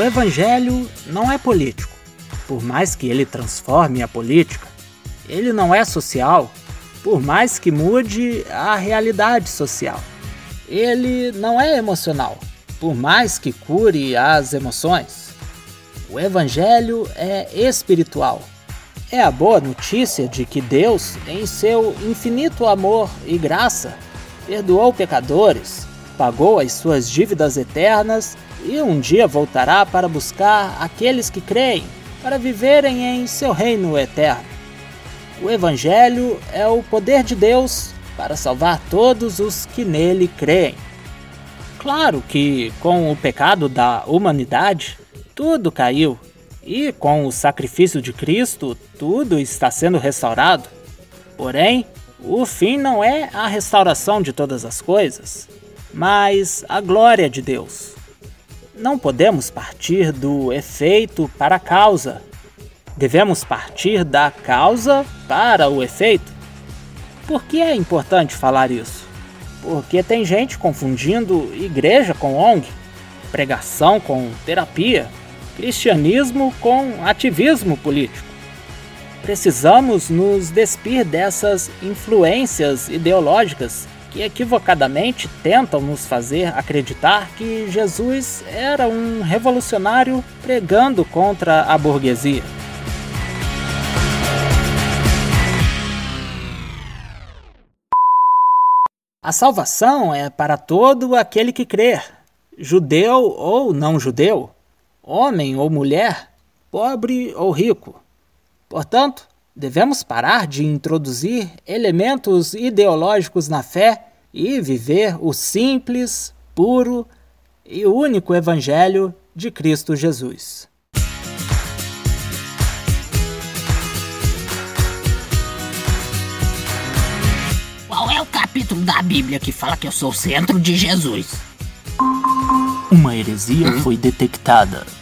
Evangelho não é político. Por mais que ele transforme a política, ele não é social, por mais que mude a realidade social. Ele não é emocional, por mais que cure as emoções. O Evangelho é espiritual. É a boa notícia de que Deus, em seu infinito amor e graça, perdoou pecadores, pagou as suas dívidas eternas e um dia voltará para buscar aqueles que creem, para viverem em seu reino eterno. O Evangelho é o poder de Deus para salvar todos os que nele creem. Claro que, com o pecado da humanidade, tudo caiu, e com o sacrifício de Cristo, tudo está sendo restaurado. Porém, o fim não é a restauração de todas as coisas, mas a glória de Deus. Não podemos partir do efeito para a causa. Devemos partir da causa para o efeito. Por que é importante falar isso? Porque tem gente confundindo igreja com ONG, pregação com terapia, cristianismo com ativismo político. Precisamos nos despir dessas influências ideológicas que equivocadamente tentam nos fazer acreditar que Jesus era um revolucionário pregando contra a burguesia. A salvação é para todo aquele que crer, judeu ou não judeu, homem ou mulher, pobre ou rico. Portanto, Devemos parar de introduzir elementos ideológicos na fé e viver o simples, puro e único Evangelho de Cristo Jesus. Qual é o capítulo da Bíblia que fala que eu sou o centro de Jesus? Uma heresia foi detectada.